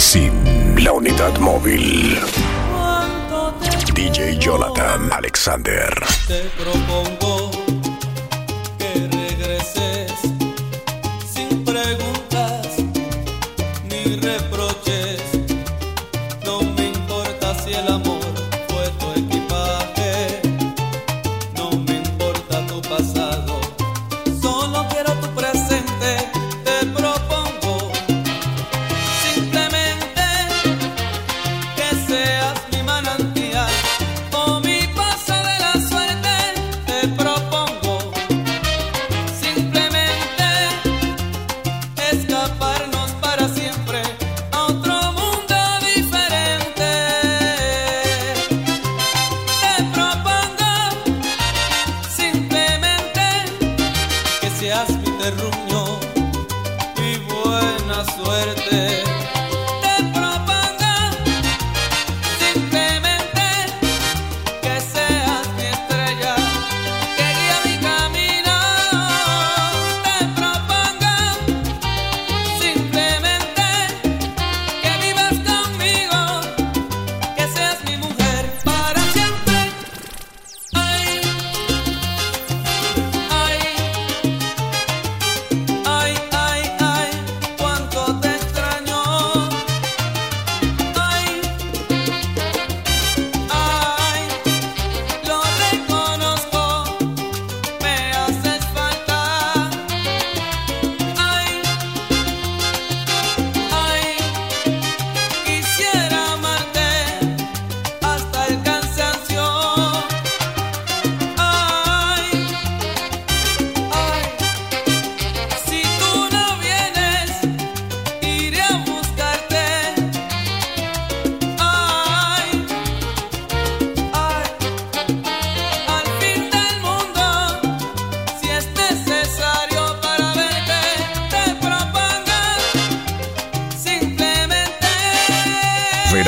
Sim, la unidad móvil. DJ Jonathan Alexander. verte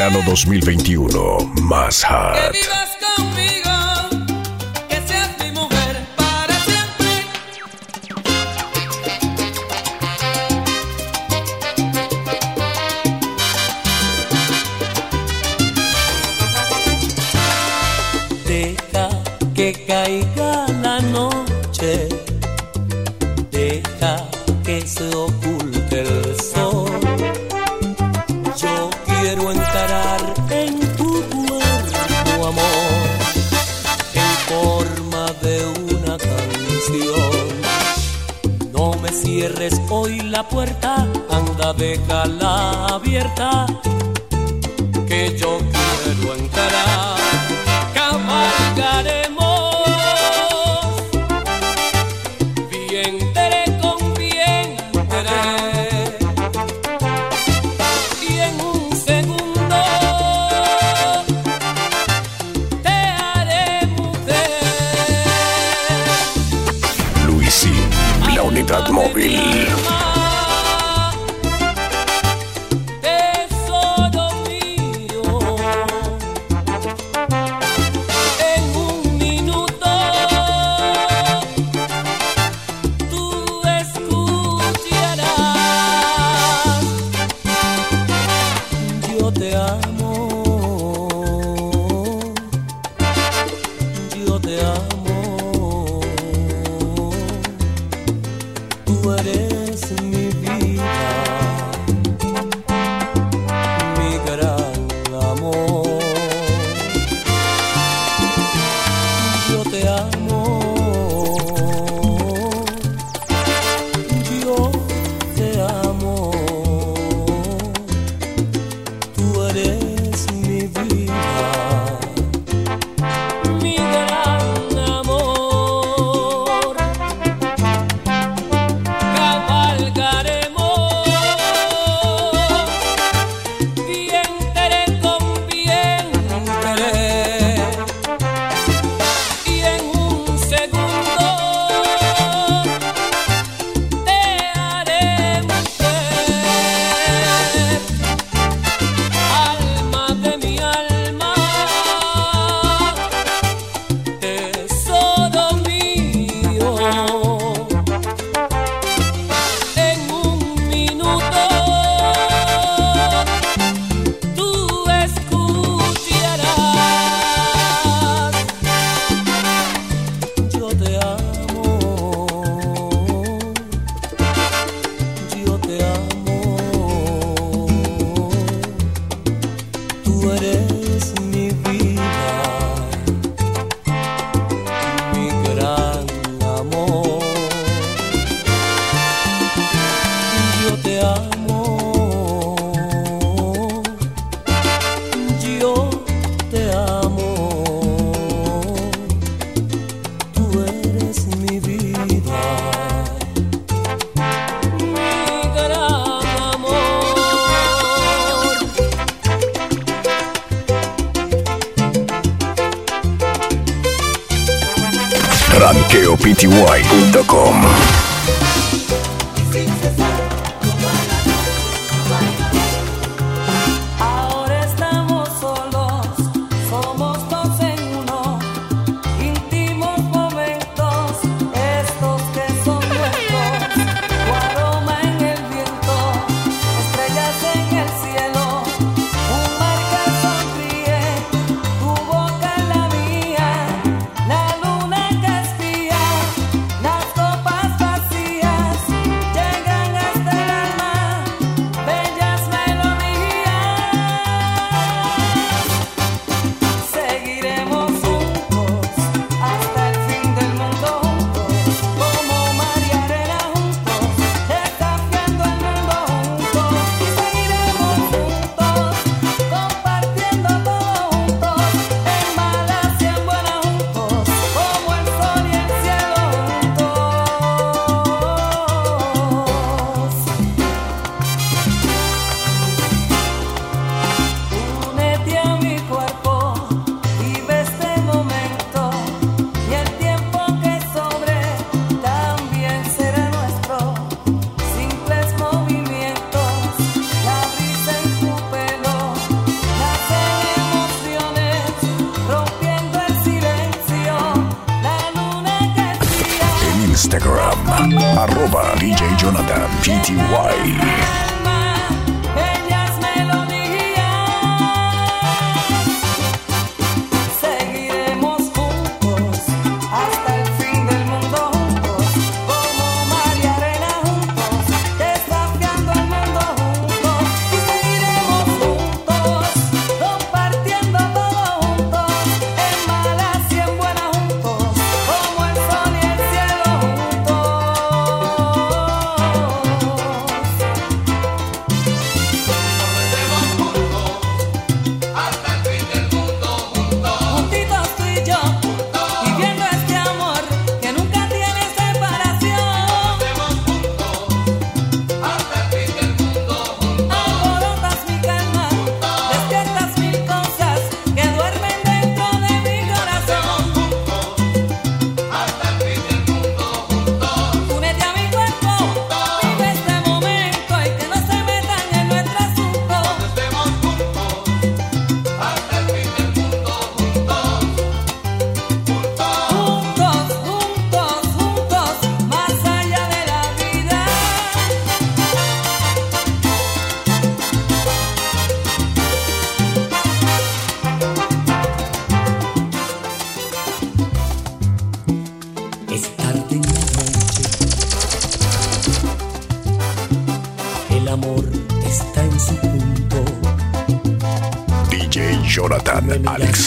verano 2021 más hot. enteré.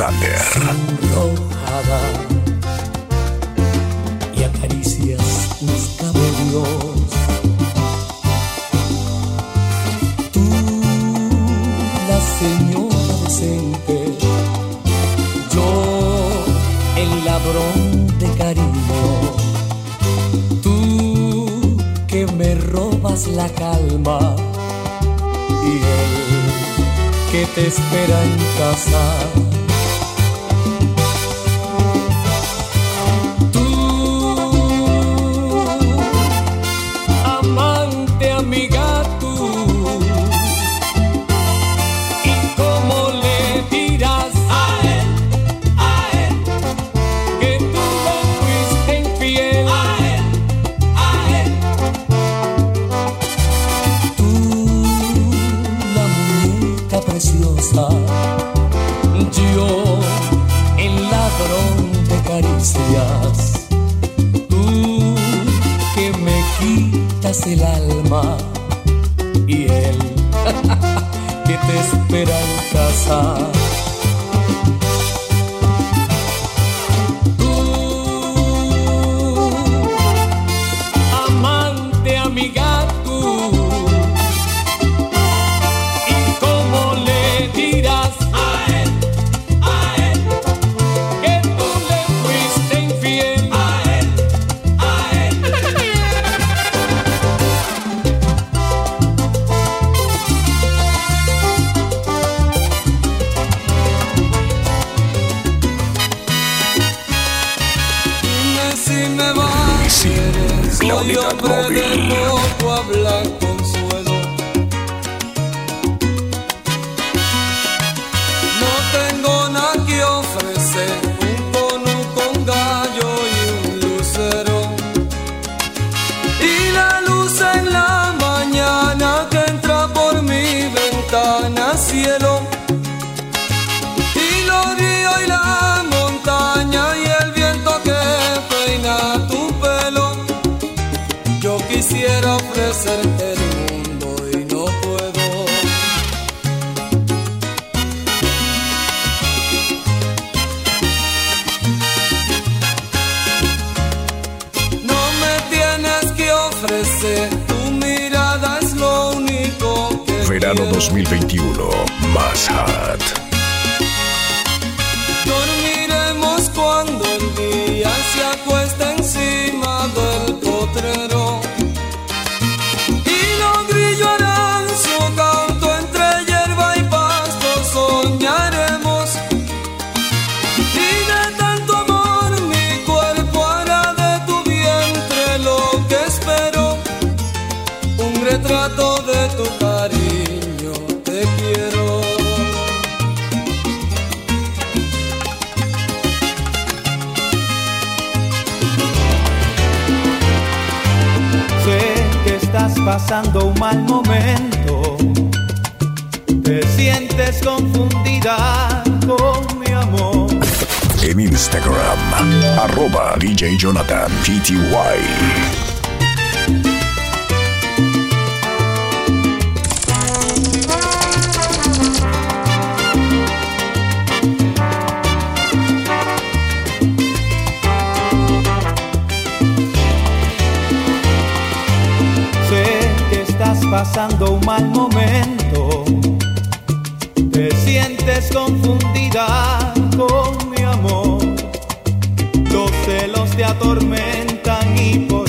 Alexander. Enojada, y acaricias mis cabellos. Tú, la señora decente, yo, el ladrón de cariño. Tú, que me robas la calma. Y él, que te espera en casa de hombre poco. 2021. Más Hat. pasando un mal momento, te sientes confundida con mi amor. En Instagram, arroba DJ Jonathan PTY. pasando un mal momento, te sientes confundida con mi amor, los celos te atormentan y por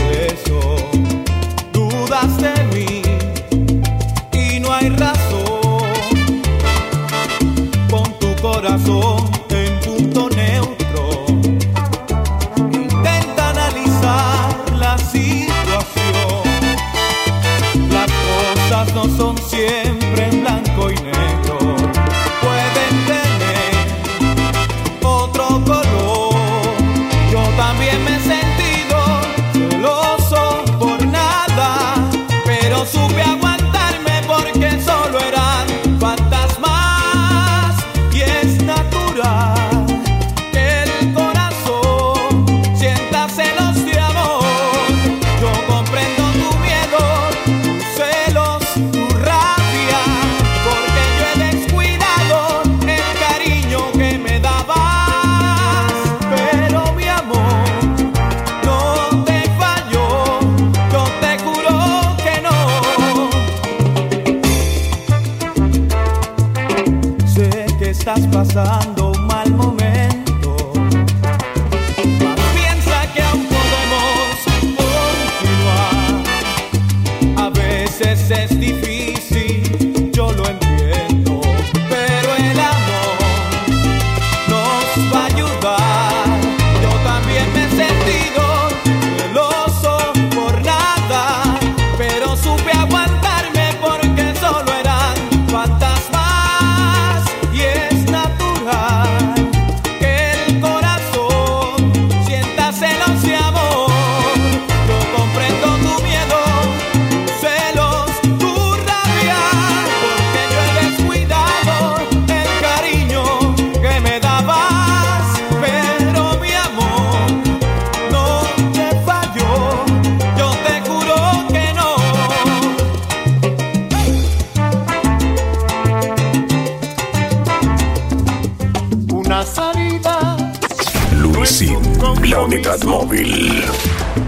总结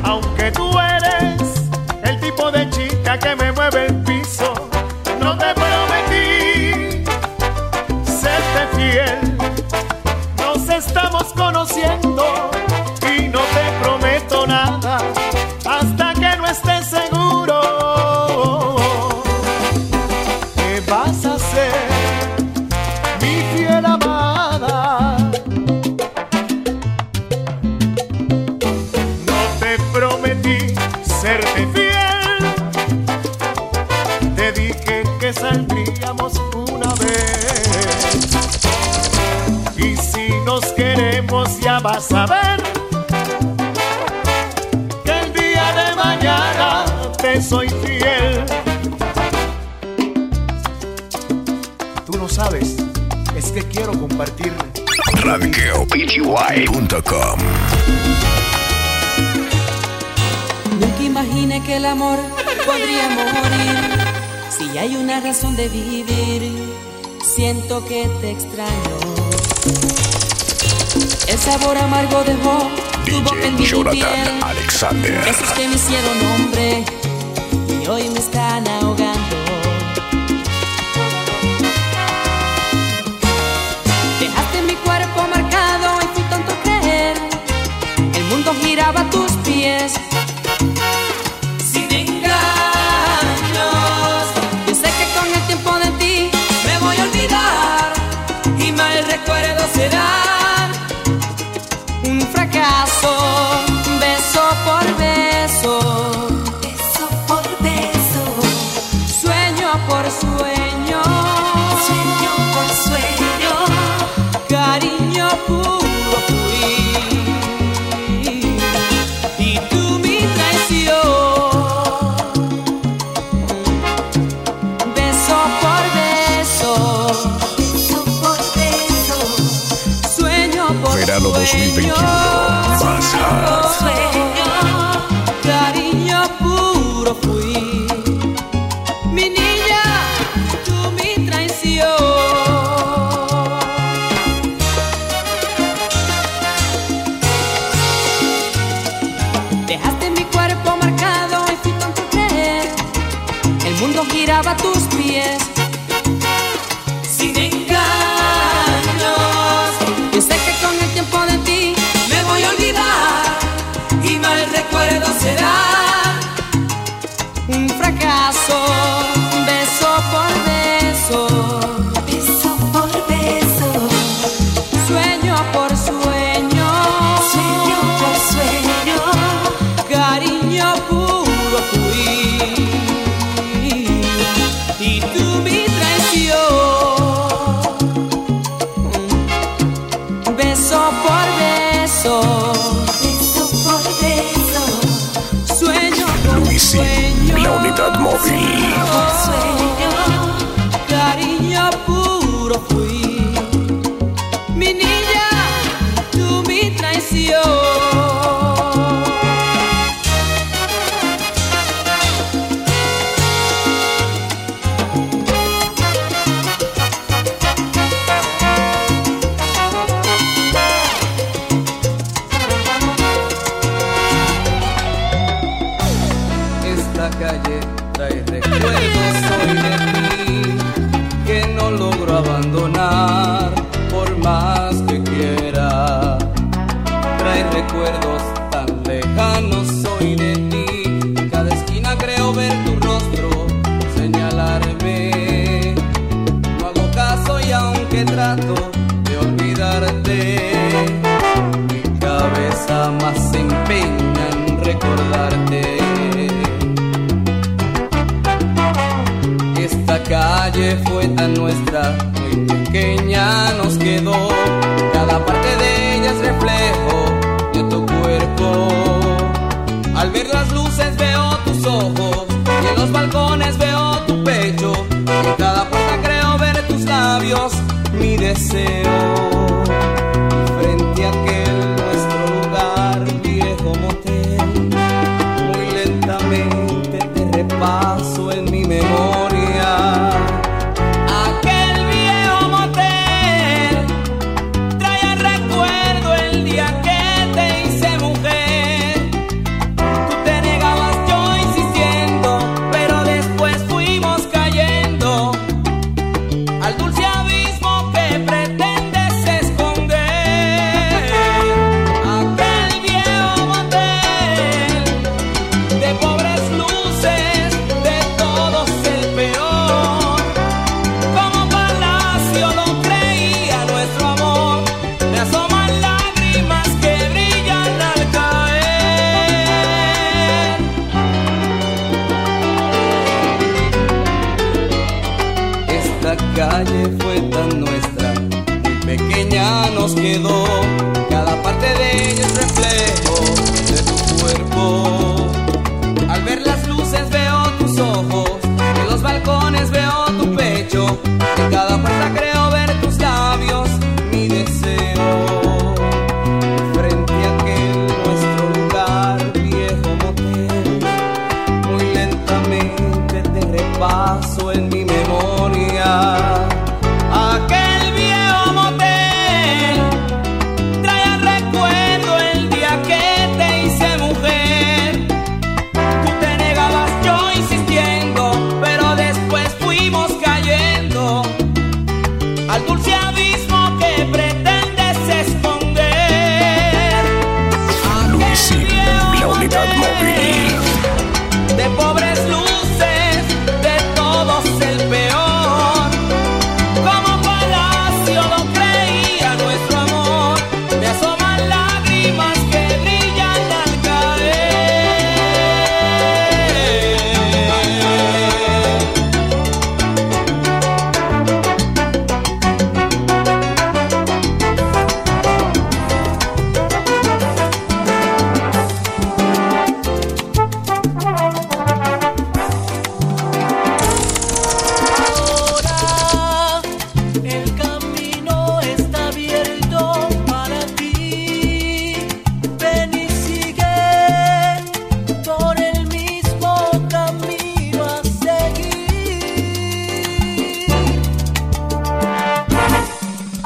Aunque tú eres no sabes es que quiero compartirme. RadikeoPGY.com Nunca imaginé que el amor podría morir. Si hay una razón de vivir, siento que te extraño. El sabor amargo dejó tu boca en mi Jonathan Alexander. Esos que me hicieron hombre y hoy me están ahogando. trato de olvidarte. Mi cabeza más se empeña en recordarte. Esta calle fue tan nuestra, muy pequeña nos quedó. Cada parte de ella es reflejo de tu cuerpo. Al ver las luces veo tus ojos y en los balcones veo say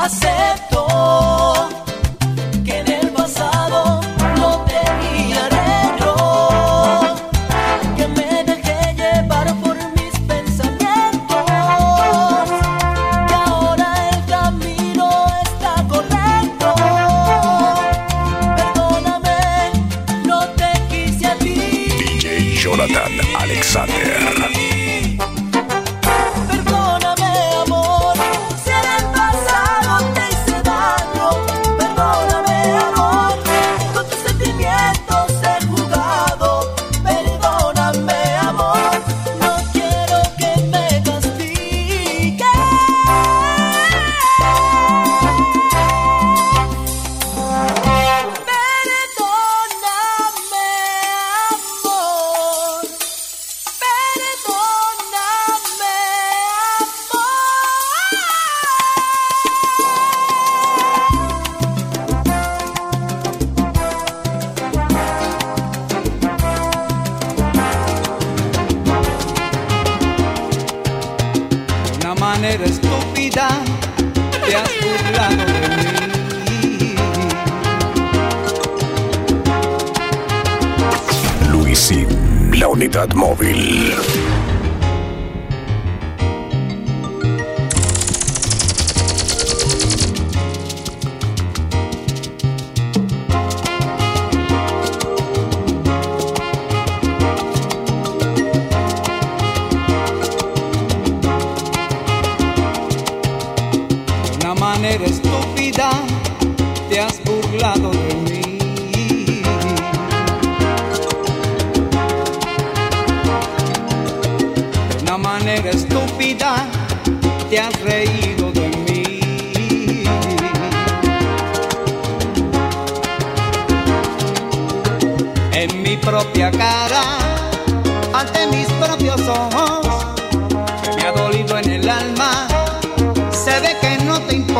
I said. manera estúpida te has burlado de mí. Luisín, la unidad móvil.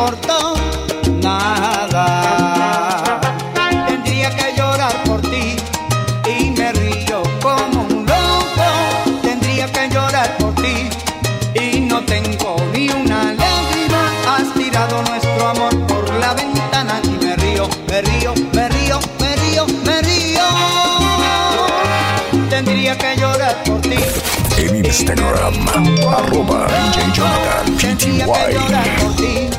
importó nada. Tendría que llorar por ti y me río como un loco. Tendría que llorar por ti y no tengo ni una lágrima. Has tirado nuestro amor por la ventana y me río, me río, me río, me río, me río. Tendría que llorar por ti. En Instagram, arroba Tendría que llorar por ti.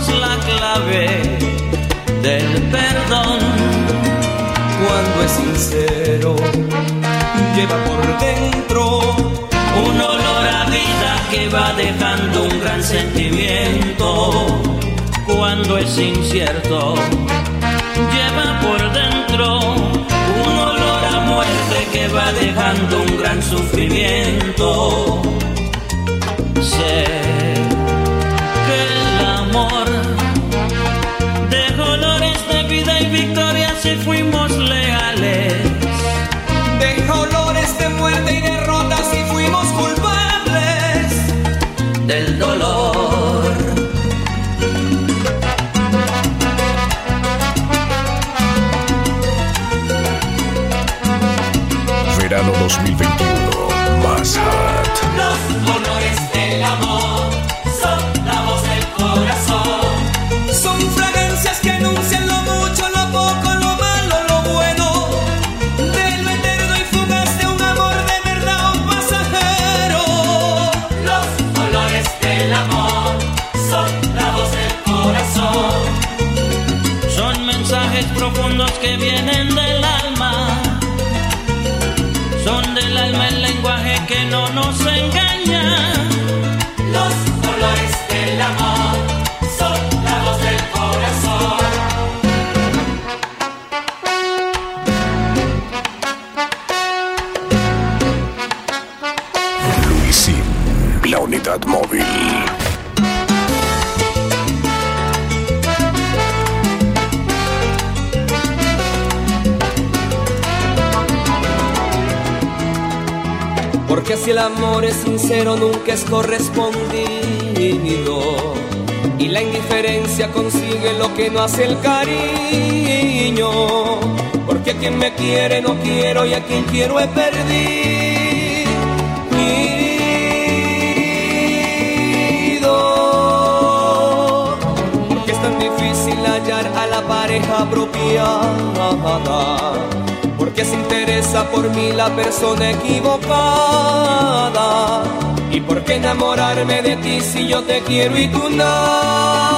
Si fuimos la clave del perdón. Cuando es sincero, lleva por dentro Un olor a vida que va dejando un gran sentimiento. Cuando es incierto, lleva por dentro un olor a muerte que va dejando un gran sufrimiento. De muerte y derrota si fuimos culpables. del dolor. Verano 2021. Más hot. Los olores del amor que Porque si el amor es sincero nunca es correspondido. Y la indiferencia consigue lo que no hace el cariño. Porque a quien me quiere no quiero y a quien quiero he perdido. Porque es tan difícil hallar a la pareja apropiada porque se interesa por mí la persona equivocada. ¿Y por qué enamorarme de ti si yo te quiero y tú no?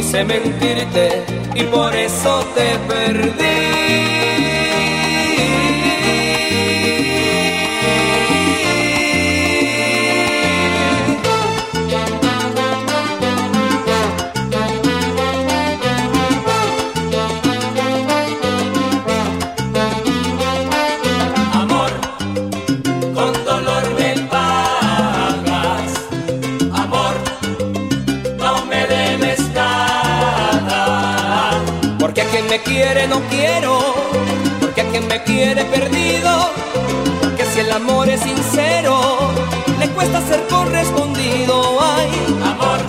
Quise mentirte y por eso te perdí. Me quiere no quiero, porque a quien me quiere perdido, porque si el amor es sincero, le cuesta ser correspondido. Ay, Amor,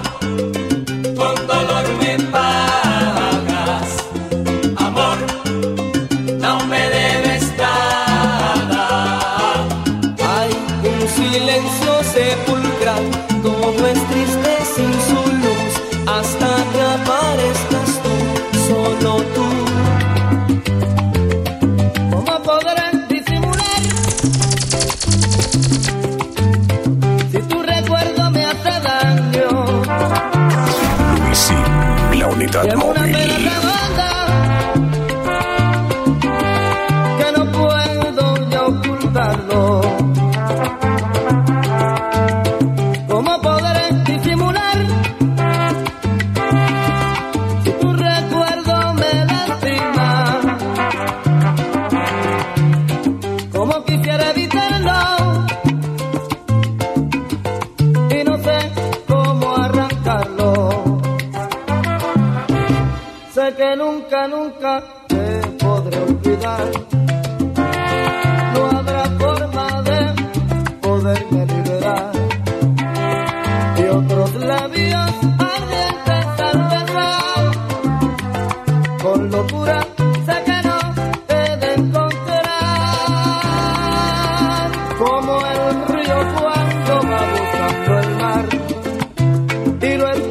tiro el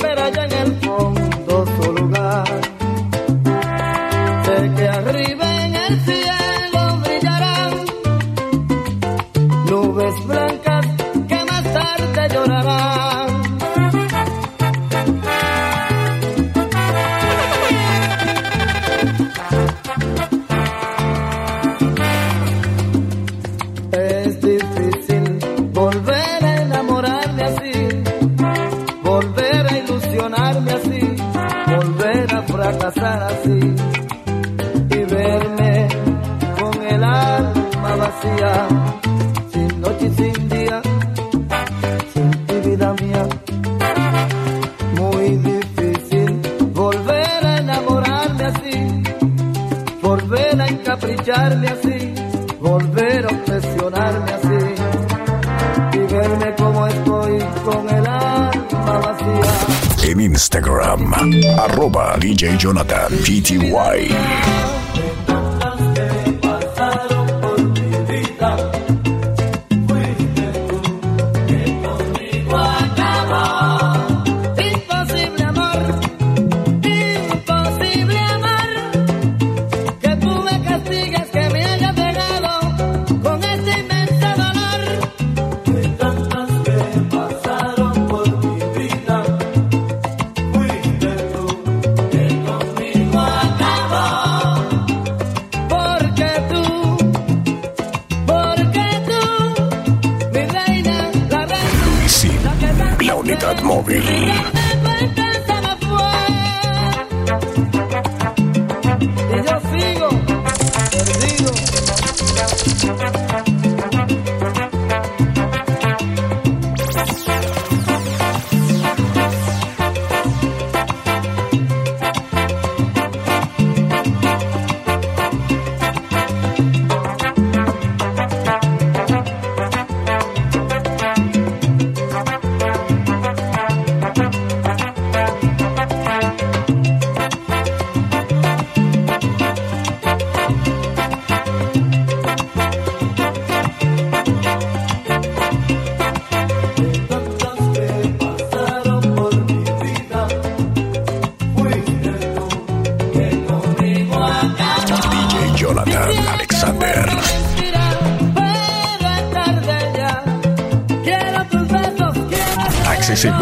Jonathan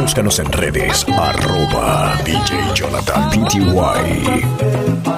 búscanos en redes, arroba DJ Jonathan PTY.